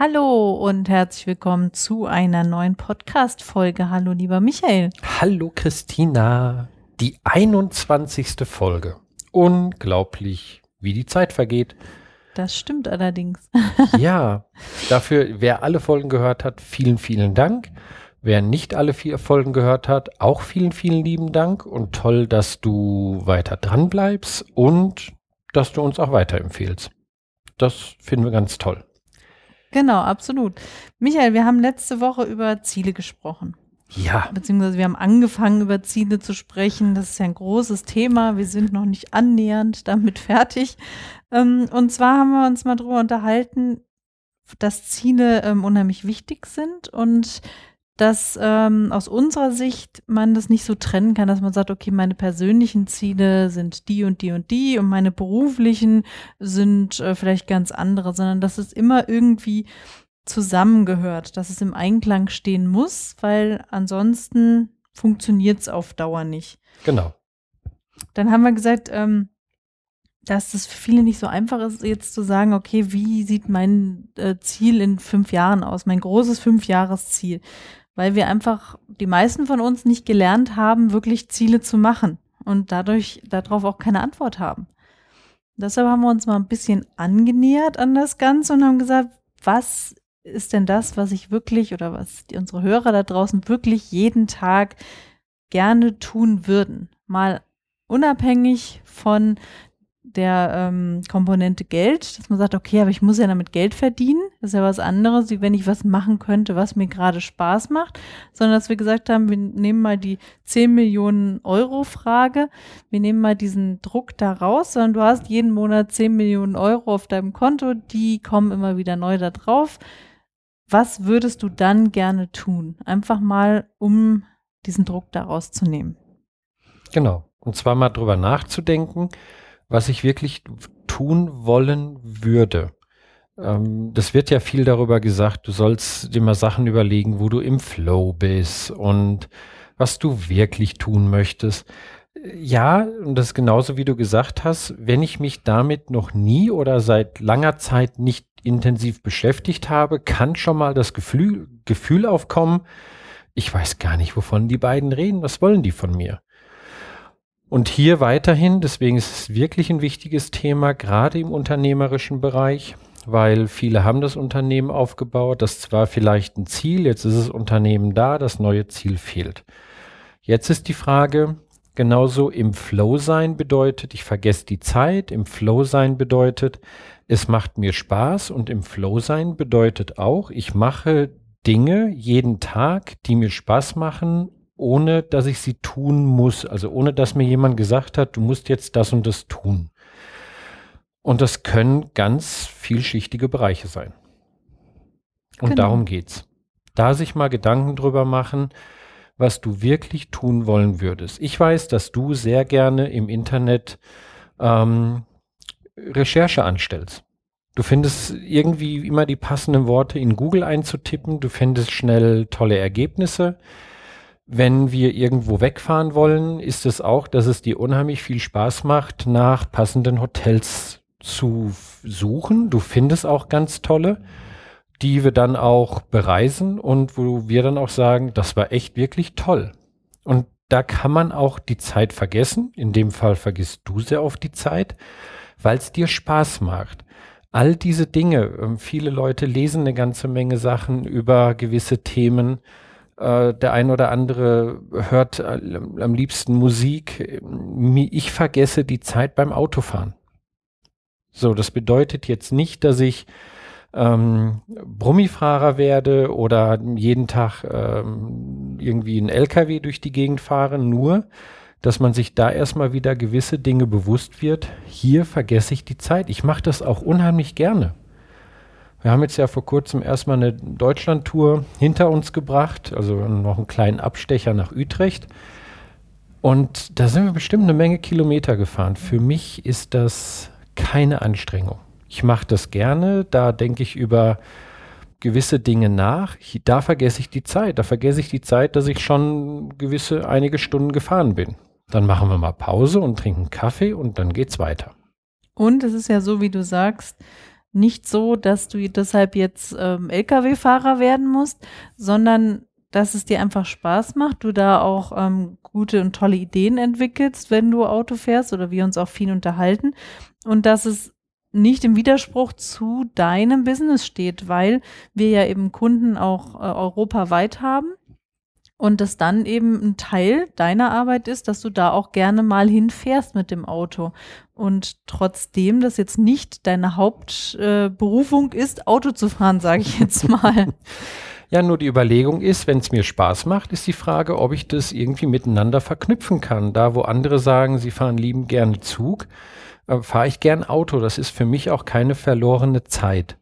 Hallo und herzlich willkommen zu einer neuen Podcast-Folge. Hallo, lieber Michael. Hallo, Christina. Die 21. Folge. Unglaublich, wie die Zeit vergeht. Das stimmt allerdings. ja, dafür, wer alle Folgen gehört hat, vielen, vielen Dank. Wer nicht alle vier Folgen gehört hat, auch vielen, vielen lieben Dank und toll, dass du weiter dran bleibst und dass du uns auch weiterempfehlst. Das finden wir ganz toll. Genau, absolut. Michael, wir haben letzte Woche über Ziele gesprochen. Ja. Beziehungsweise wir haben angefangen, über Ziele zu sprechen. Das ist ja ein großes Thema. Wir sind noch nicht annähernd damit fertig. Ähm, und zwar haben wir uns mal darüber unterhalten, dass Ziele ähm, unheimlich wichtig sind und dass ähm, aus unserer Sicht man das nicht so trennen kann, dass man sagt, okay, meine persönlichen Ziele sind die und die und die und meine beruflichen sind äh, vielleicht ganz andere, sondern dass es immer irgendwie zusammengehört, dass es im Einklang stehen muss, weil ansonsten funktioniert es auf Dauer nicht. Genau. Dann haben wir gesagt, ähm, dass es für viele nicht so einfach ist, jetzt zu sagen, okay, wie sieht mein äh, Ziel in fünf Jahren aus, mein großes Fünfjahresziel weil wir einfach, die meisten von uns nicht gelernt haben, wirklich Ziele zu machen und dadurch darauf auch keine Antwort haben. Deshalb haben wir uns mal ein bisschen angenähert an das Ganze und haben gesagt, was ist denn das, was ich wirklich oder was unsere Hörer da draußen wirklich jeden Tag gerne tun würden? Mal unabhängig von der ähm, Komponente Geld, dass man sagt, okay, aber ich muss ja damit Geld verdienen. Das ist ja was anderes, wie wenn ich was machen könnte, was mir gerade Spaß macht, sondern dass wir gesagt haben, wir nehmen mal die 10 Millionen Euro Frage, wir nehmen mal diesen Druck da raus, sondern du hast jeden Monat 10 Millionen Euro auf deinem Konto, die kommen immer wieder neu da drauf. Was würdest du dann gerne tun? Einfach mal, um diesen Druck da rauszunehmen. Genau. Und zwar mal drüber nachzudenken, was ich wirklich tun wollen würde. Ähm, das wird ja viel darüber gesagt, du sollst dir mal Sachen überlegen, wo du im Flow bist und was du wirklich tun möchtest. Ja, und das ist genauso wie du gesagt hast, wenn ich mich damit noch nie oder seit langer Zeit nicht intensiv beschäftigt habe, kann schon mal das Gefühl, Gefühl aufkommen, ich weiß gar nicht, wovon die beiden reden, was wollen die von mir? Und hier weiterhin, deswegen ist es wirklich ein wichtiges Thema, gerade im unternehmerischen Bereich, weil viele haben das Unternehmen aufgebaut, das zwar vielleicht ein Ziel, jetzt ist das Unternehmen da, das neue Ziel fehlt. Jetzt ist die Frage, genauso im Flow sein bedeutet, ich vergesse die Zeit, im Flow sein bedeutet, es macht mir Spaß und im Flow sein bedeutet auch, ich mache Dinge jeden Tag, die mir Spaß machen ohne dass ich sie tun muss. Also ohne dass mir jemand gesagt hat, du musst jetzt das und das tun. Und das können ganz vielschichtige Bereiche sein. Und genau. darum geht's. Da sich mal Gedanken drüber machen, was du wirklich tun wollen würdest. Ich weiß, dass du sehr gerne im Internet ähm, Recherche anstellst. Du findest irgendwie immer die passenden Worte in Google einzutippen. Du findest schnell tolle Ergebnisse. Wenn wir irgendwo wegfahren wollen, ist es auch, dass es dir unheimlich viel Spaß macht, nach passenden Hotels zu suchen. Du findest auch ganz tolle, die wir dann auch bereisen und wo wir dann auch sagen, das war echt wirklich toll. Und da kann man auch die Zeit vergessen. In dem Fall vergisst du sehr oft die Zeit, weil es dir Spaß macht. All diese Dinge, ähm, viele Leute lesen eine ganze Menge Sachen über gewisse Themen, äh, der ein oder andere hört äh, am liebsten Musik. Ich vergesse die Zeit beim Autofahren. So, das bedeutet jetzt nicht, dass ich ähm, Brummifahrer werde oder jeden Tag ähm, irgendwie ein LKW durch die Gegend fahre, nur dass man sich da erstmal wieder gewisse Dinge bewusst wird. Hier vergesse ich die Zeit. Ich mache das auch unheimlich gerne. Wir haben jetzt ja vor kurzem erstmal eine Deutschlandtour hinter uns gebracht, also noch einen kleinen Abstecher nach Utrecht. Und da sind wir bestimmt eine Menge Kilometer gefahren. Für mich ist das keine Anstrengung. Ich mache das gerne, da denke ich über gewisse Dinge nach. Da vergesse ich die Zeit. Da vergesse ich die Zeit, dass ich schon gewisse einige Stunden gefahren bin. Dann machen wir mal Pause und trinken Kaffee und dann geht's weiter. Und es ist ja so, wie du sagst, nicht so, dass du deshalb jetzt ähm, Lkw-Fahrer werden musst, sondern dass es dir einfach Spaß macht, du da auch ähm, gute und tolle Ideen entwickelst, wenn du Auto fährst oder wir uns auch viel unterhalten und dass es nicht im Widerspruch zu deinem Business steht, weil wir ja eben Kunden auch äh, europaweit haben und das dann eben ein Teil deiner Arbeit ist, dass du da auch gerne mal hinfährst mit dem Auto. Und trotzdem das jetzt nicht deine Hauptberufung äh, ist, Auto zu fahren, sage ich jetzt mal. Ja, nur die Überlegung ist, wenn es mir Spaß macht, ist die Frage, ob ich das irgendwie miteinander verknüpfen kann. Da, wo andere sagen, sie fahren lieben gerne Zug, äh, fahre ich gern Auto. Das ist für mich auch keine verlorene Zeit.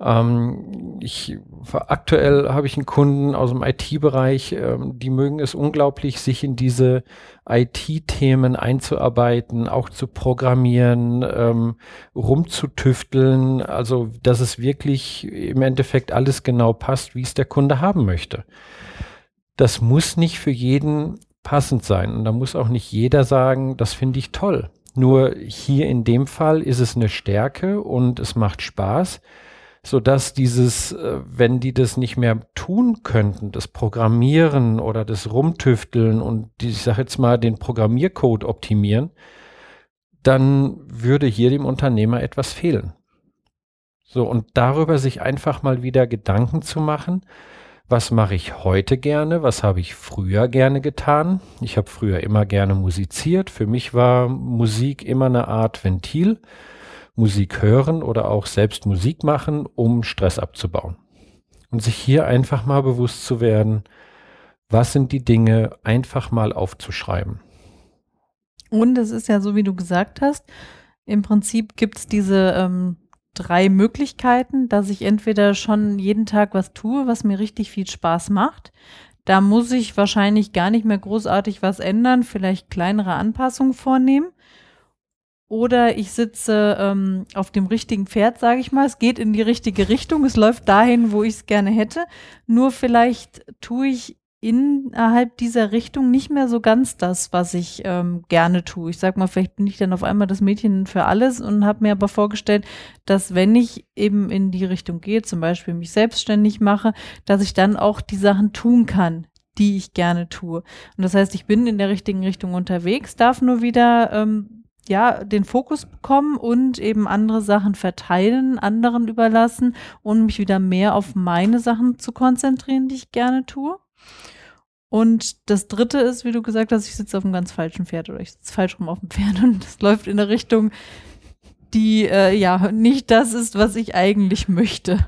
Ähm, ich, aktuell habe ich einen Kunden aus dem IT-Bereich, ähm, die mögen es unglaublich, sich in diese IT-Themen einzuarbeiten, auch zu programmieren, ähm, rumzutüfteln, also dass es wirklich im Endeffekt alles genau passt, wie es der Kunde haben möchte. Das muss nicht für jeden passend sein und da muss auch nicht jeder sagen, das finde ich toll. Nur hier in dem Fall ist es eine Stärke und es macht Spaß so dass dieses, äh, wenn die das nicht mehr tun könnten, das Programmieren oder das Rumtüfteln und ich sage jetzt mal den Programmiercode optimieren, dann würde hier dem Unternehmer etwas fehlen. So, und darüber sich einfach mal wieder Gedanken zu machen, was mache ich heute gerne, was habe ich früher gerne getan. Ich habe früher immer gerne musiziert. Für mich war Musik immer eine Art Ventil. Musik hören oder auch selbst Musik machen, um Stress abzubauen. Und sich hier einfach mal bewusst zu werden, was sind die Dinge, einfach mal aufzuschreiben. Und es ist ja so, wie du gesagt hast, im Prinzip gibt es diese ähm, drei Möglichkeiten, dass ich entweder schon jeden Tag was tue, was mir richtig viel Spaß macht. Da muss ich wahrscheinlich gar nicht mehr großartig was ändern, vielleicht kleinere Anpassungen vornehmen. Oder ich sitze ähm, auf dem richtigen Pferd, sage ich mal. Es geht in die richtige Richtung. Es läuft dahin, wo ich es gerne hätte. Nur vielleicht tue ich innerhalb dieser Richtung nicht mehr so ganz das, was ich ähm, gerne tue. Ich sag mal, vielleicht bin ich dann auf einmal das Mädchen für alles und habe mir aber vorgestellt, dass wenn ich eben in die Richtung gehe, zum Beispiel mich selbstständig mache, dass ich dann auch die Sachen tun kann, die ich gerne tue. Und das heißt, ich bin in der richtigen Richtung unterwegs, darf nur wieder ähm, ja, den Fokus bekommen und eben andere Sachen verteilen, anderen überlassen und mich wieder mehr auf meine Sachen zu konzentrieren, die ich gerne tue. Und das dritte ist, wie du gesagt hast, ich sitze auf einem ganz falschen Pferd oder ich sitze falsch rum auf dem Pferd und es läuft in eine Richtung, die äh, ja nicht das ist, was ich eigentlich möchte.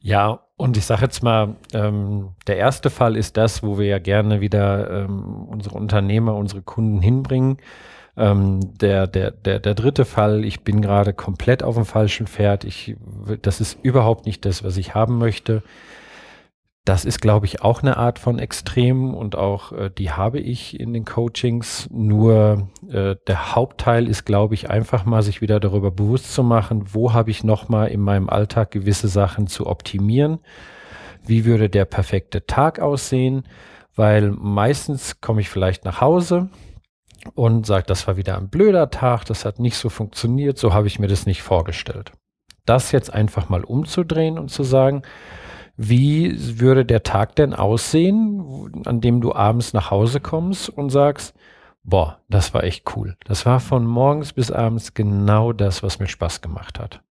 Ja, und ich sage jetzt mal, ähm, der erste Fall ist das, wo wir ja gerne wieder ähm, unsere Unternehmer, unsere Kunden hinbringen. Ähm, der, der, der, der dritte Fall, ich bin gerade komplett auf dem falschen Pferd. Ich, das ist überhaupt nicht das, was ich haben möchte. Das ist, glaube ich, auch eine Art von Extrem und auch äh, die habe ich in den Coachings. Nur äh, der Hauptteil ist, glaube ich, einfach mal sich wieder darüber bewusst zu machen, wo habe ich nochmal in meinem Alltag gewisse Sachen zu optimieren. Wie würde der perfekte Tag aussehen? Weil meistens komme ich vielleicht nach Hause, und sagt, das war wieder ein blöder Tag, das hat nicht so funktioniert, so habe ich mir das nicht vorgestellt. Das jetzt einfach mal umzudrehen und zu sagen, wie würde der Tag denn aussehen, an dem du abends nach Hause kommst und sagst, boah, das war echt cool. Das war von morgens bis abends genau das, was mir Spaß gemacht hat.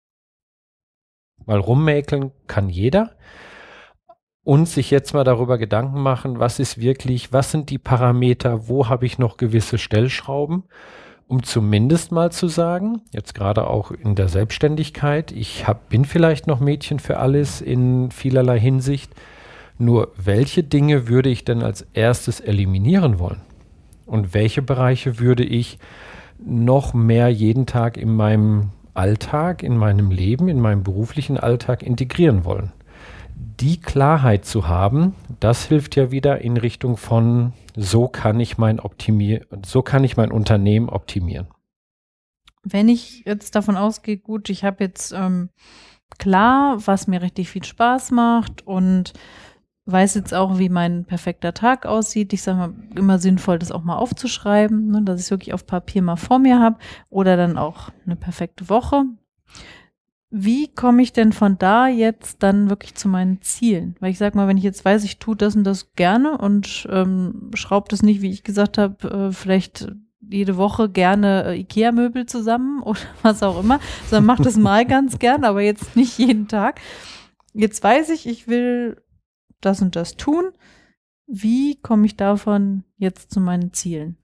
Weil rummäkeln kann jeder und sich jetzt mal darüber Gedanken machen, was ist wirklich, was sind die Parameter, wo habe ich noch gewisse Stellschrauben, um zumindest mal zu sagen, jetzt gerade auch in der Selbstständigkeit, ich hab, bin vielleicht noch Mädchen für alles in vielerlei Hinsicht, nur welche Dinge würde ich denn als erstes eliminieren wollen? Und welche Bereiche würde ich noch mehr jeden Tag in meinem Alltag, in meinem Leben, in meinem beruflichen Alltag integrieren wollen? Die Klarheit zu haben, das hilft ja wieder in Richtung von so kann ich mein optimier so kann ich mein Unternehmen optimieren. Wenn ich jetzt davon ausgehe, gut, ich habe jetzt ähm, klar, was mir richtig viel Spaß macht und weiß jetzt auch, wie mein perfekter Tag aussieht. Ich sage mal, immer sinnvoll, das auch mal aufzuschreiben, ne, dass ich wirklich auf Papier mal vor mir habe oder dann auch eine perfekte Woche. Wie komme ich denn von da jetzt dann wirklich zu meinen Zielen? Weil ich sage mal, wenn ich jetzt weiß, ich tue das und das gerne und ähm, schraube das nicht, wie ich gesagt habe, äh, vielleicht jede Woche gerne äh, Ikea-Möbel zusammen oder was auch immer, sondern mache das mal ganz gern, aber jetzt nicht jeden Tag. Jetzt weiß ich, ich will das und das tun. Wie komme ich davon jetzt zu meinen Zielen?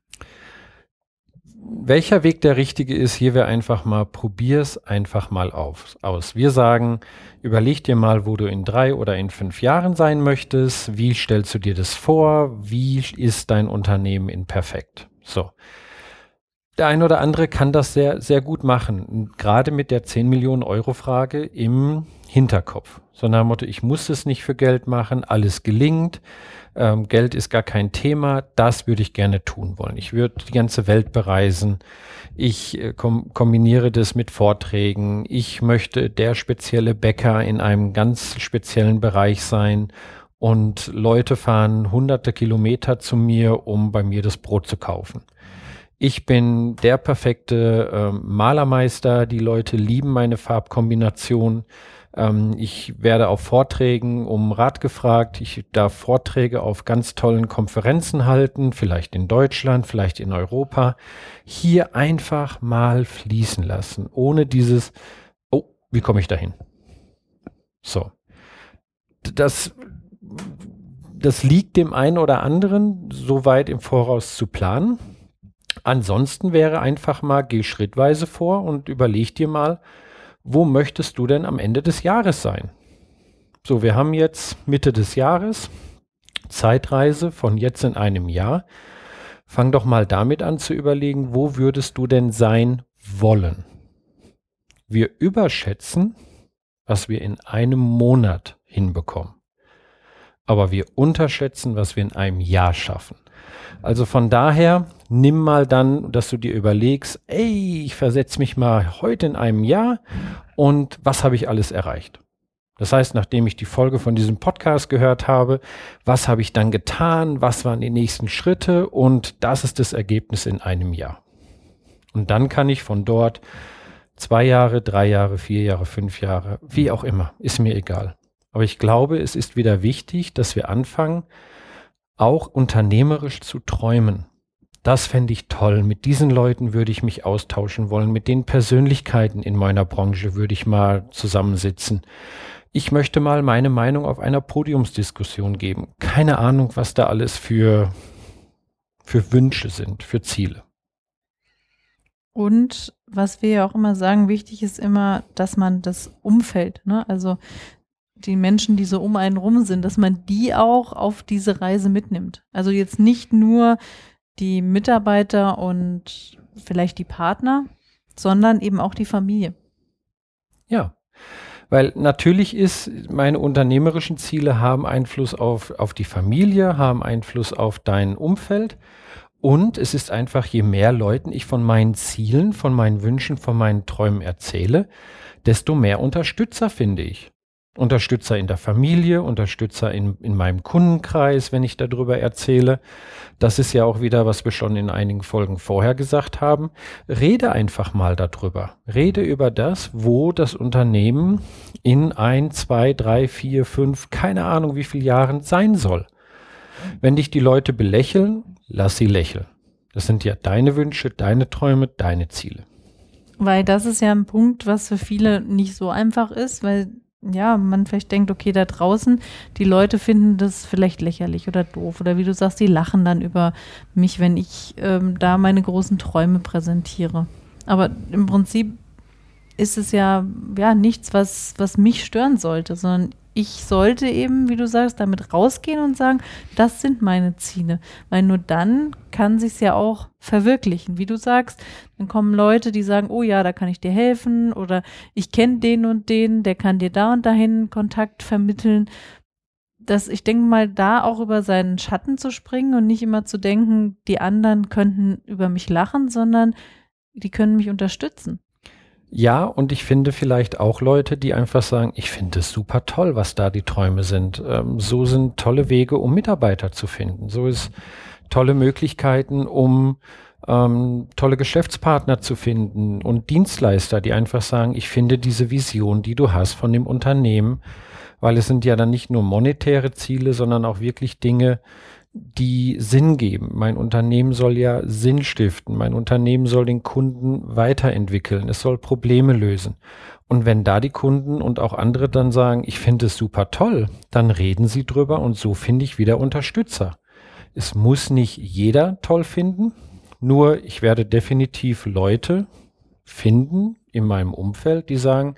Welcher Weg der richtige ist, hier wäre einfach mal, probier's einfach mal auf, aus. Wir sagen, überleg dir mal, wo du in drei oder in fünf Jahren sein möchtest. Wie stellst du dir das vor? Wie ist dein Unternehmen in perfekt? So. Der eine oder andere kann das sehr, sehr gut machen. Gerade mit der 10 Millionen Euro Frage im Hinterkopf. So nach dem Motto, ich muss es nicht für Geld machen, alles gelingt, ähm, Geld ist gar kein Thema, das würde ich gerne tun wollen. Ich würde die ganze Welt bereisen, ich äh, kom kombiniere das mit Vorträgen, ich möchte der spezielle Bäcker in einem ganz speziellen Bereich sein und Leute fahren hunderte Kilometer zu mir, um bei mir das Brot zu kaufen. Ich bin der perfekte äh, Malermeister, die Leute lieben meine Farbkombination. Ähm, ich werde auf Vorträgen um Rat gefragt. Ich darf Vorträge auf ganz tollen Konferenzen halten, vielleicht in Deutschland, vielleicht in Europa. Hier einfach mal fließen lassen, ohne dieses, oh, wie komme ich dahin? So. Das, das liegt dem einen oder anderen, so weit im Voraus zu planen. Ansonsten wäre einfach mal, geh schrittweise vor und überleg dir mal, wo möchtest du denn am Ende des Jahres sein? So, wir haben jetzt Mitte des Jahres, Zeitreise von jetzt in einem Jahr. Fang doch mal damit an zu überlegen, wo würdest du denn sein wollen? Wir überschätzen, was wir in einem Monat hinbekommen. Aber wir unterschätzen, was wir in einem Jahr schaffen. Also von daher, nimm mal dann, dass du dir überlegst, ey, ich versetze mich mal heute in einem Jahr und was habe ich alles erreicht? Das heißt, nachdem ich die Folge von diesem Podcast gehört habe, was habe ich dann getan? Was waren die nächsten Schritte? Und das ist das Ergebnis in einem Jahr. Und dann kann ich von dort zwei Jahre, drei Jahre, vier Jahre, fünf Jahre, wie auch immer, ist mir egal. Aber ich glaube, es ist wieder wichtig, dass wir anfangen, auch unternehmerisch zu träumen. Das fände ich toll. Mit diesen Leuten würde ich mich austauschen wollen. Mit den Persönlichkeiten in meiner Branche würde ich mal zusammensitzen. Ich möchte mal meine Meinung auf einer Podiumsdiskussion geben. Keine Ahnung, was da alles für, für Wünsche sind, für Ziele. Und was wir ja auch immer sagen, wichtig ist immer, dass man das Umfeld, ne? also die Menschen, die so um einen rum sind, dass man die auch auf diese Reise mitnimmt. Also jetzt nicht nur die Mitarbeiter und vielleicht die Partner, sondern eben auch die Familie. Ja, weil natürlich ist, meine unternehmerischen Ziele haben Einfluss auf, auf die Familie, haben Einfluss auf dein Umfeld. Und es ist einfach, je mehr Leuten ich von meinen Zielen, von meinen Wünschen, von meinen Träumen erzähle, desto mehr Unterstützer finde ich. Unterstützer in der Familie, Unterstützer in, in meinem Kundenkreis, wenn ich darüber erzähle. Das ist ja auch wieder, was wir schon in einigen Folgen vorher gesagt haben. Rede einfach mal darüber. Rede über das, wo das Unternehmen in ein, zwei, drei, vier, fünf, keine Ahnung wie viele Jahren sein soll. Wenn dich die Leute belächeln, lass sie lächeln. Das sind ja deine Wünsche, deine Träume, deine Ziele. Weil das ist ja ein Punkt, was für viele nicht so einfach ist, weil ja, man vielleicht denkt, okay, da draußen, die Leute finden das vielleicht lächerlich oder doof. Oder wie du sagst, die lachen dann über mich, wenn ich ähm, da meine großen Träume präsentiere. Aber im Prinzip ist es ja, ja nichts, was, was mich stören sollte, sondern ich sollte eben, wie du sagst, damit rausgehen und sagen, das sind meine Ziele. Weil nur dann kann sich ja auch verwirklichen. Wie du sagst, dann kommen Leute, die sagen, oh ja, da kann ich dir helfen oder ich kenne den und den, der kann dir da und dahin Kontakt vermitteln. Dass ich denke mal, da auch über seinen Schatten zu springen und nicht immer zu denken, die anderen könnten über mich lachen, sondern die können mich unterstützen. Ja, und ich finde vielleicht auch Leute, die einfach sagen, ich finde es super toll, was da die Träume sind. Ähm, so sind tolle Wege, um Mitarbeiter zu finden. So ist tolle Möglichkeiten, um ähm, tolle Geschäftspartner zu finden und Dienstleister, die einfach sagen, ich finde diese Vision, die du hast von dem Unternehmen, weil es sind ja dann nicht nur monetäre Ziele, sondern auch wirklich Dinge, die Sinn geben. Mein Unternehmen soll ja Sinn stiften. Mein Unternehmen soll den Kunden weiterentwickeln. Es soll Probleme lösen. Und wenn da die Kunden und auch andere dann sagen, ich finde es super toll, dann reden sie drüber und so finde ich wieder Unterstützer. Es muss nicht jeder toll finden, nur ich werde definitiv Leute finden in meinem Umfeld, die sagen,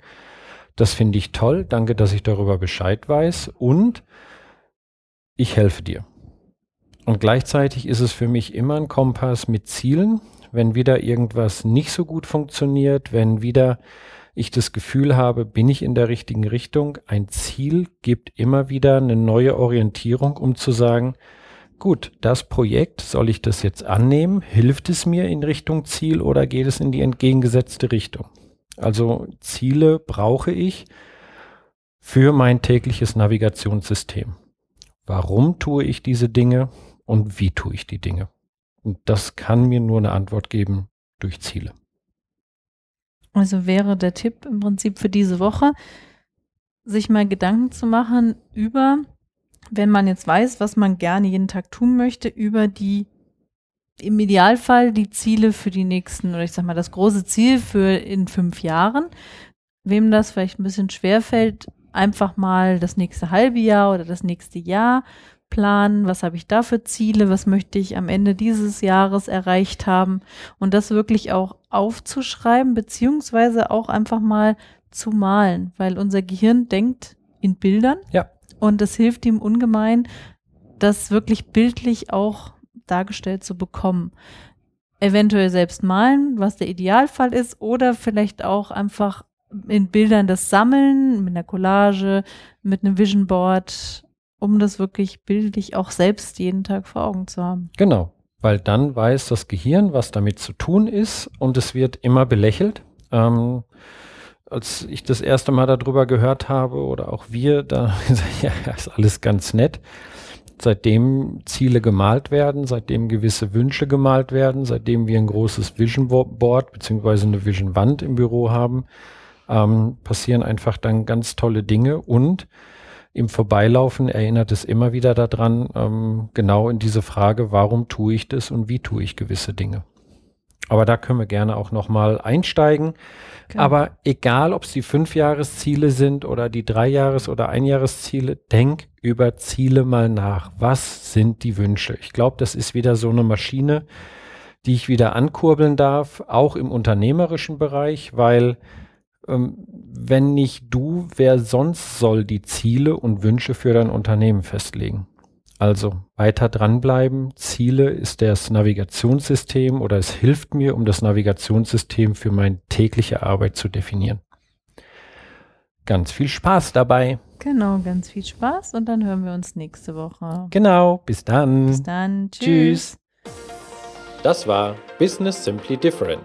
das finde ich toll, danke, dass ich darüber Bescheid weiß und ich helfe dir. Und gleichzeitig ist es für mich immer ein Kompass mit Zielen. Wenn wieder irgendwas nicht so gut funktioniert, wenn wieder ich das Gefühl habe, bin ich in der richtigen Richtung, ein Ziel gibt immer wieder eine neue Orientierung, um zu sagen, gut, das Projekt, soll ich das jetzt annehmen? Hilft es mir in Richtung Ziel oder geht es in die entgegengesetzte Richtung? Also Ziele brauche ich für mein tägliches Navigationssystem. Warum tue ich diese Dinge? Und wie tue ich die Dinge. Und das kann mir nur eine Antwort geben durch Ziele. Also wäre der Tipp im Prinzip für diese Woche, sich mal Gedanken zu machen über, wenn man jetzt weiß, was man gerne jeden Tag tun möchte, über die im Idealfall die Ziele für die nächsten, oder ich sag mal, das große Ziel für in fünf Jahren. Wem das vielleicht ein bisschen schwerfällt, einfach mal das nächste halbe Jahr oder das nächste Jahr planen, was habe ich da für Ziele, was möchte ich am Ende dieses Jahres erreicht haben und das wirklich auch aufzuschreiben, beziehungsweise auch einfach mal zu malen, weil unser Gehirn denkt in Bildern ja. und es hilft ihm ungemein, das wirklich bildlich auch dargestellt zu bekommen. Eventuell selbst malen, was der Idealfall ist, oder vielleicht auch einfach in Bildern das Sammeln, mit einer Collage, mit einem Vision Board, um das wirklich bildlich auch selbst jeden Tag vor Augen zu haben. Genau, weil dann weiß das Gehirn, was damit zu tun ist und es wird immer belächelt. Ähm, als ich das erste Mal darüber gehört habe oder auch wir, da ja, ist alles ganz nett. Seitdem Ziele gemalt werden, seitdem gewisse Wünsche gemalt werden, seitdem wir ein großes Vision Board beziehungsweise eine Vision Wand im Büro haben, ähm, passieren einfach dann ganz tolle Dinge und im Vorbeilaufen erinnert es immer wieder daran, ähm, genau in diese Frage, warum tue ich das und wie tue ich gewisse Dinge. Aber da können wir gerne auch nochmal einsteigen. Okay. Aber egal, ob es die Fünfjahresziele sind oder die Dreijahres- oder Einjahresziele, denk über Ziele mal nach. Was sind die Wünsche? Ich glaube, das ist wieder so eine Maschine, die ich wieder ankurbeln darf, auch im unternehmerischen Bereich, weil wenn nicht du, wer sonst soll die Ziele und Wünsche für dein Unternehmen festlegen? Also weiter dranbleiben. Ziele ist das Navigationssystem oder es hilft mir, um das Navigationssystem für meine tägliche Arbeit zu definieren. Ganz viel Spaß dabei. Genau, ganz viel Spaß und dann hören wir uns nächste Woche. Genau, bis dann. Bis dann. Tschüss. Tschüss. Das war Business Simply Different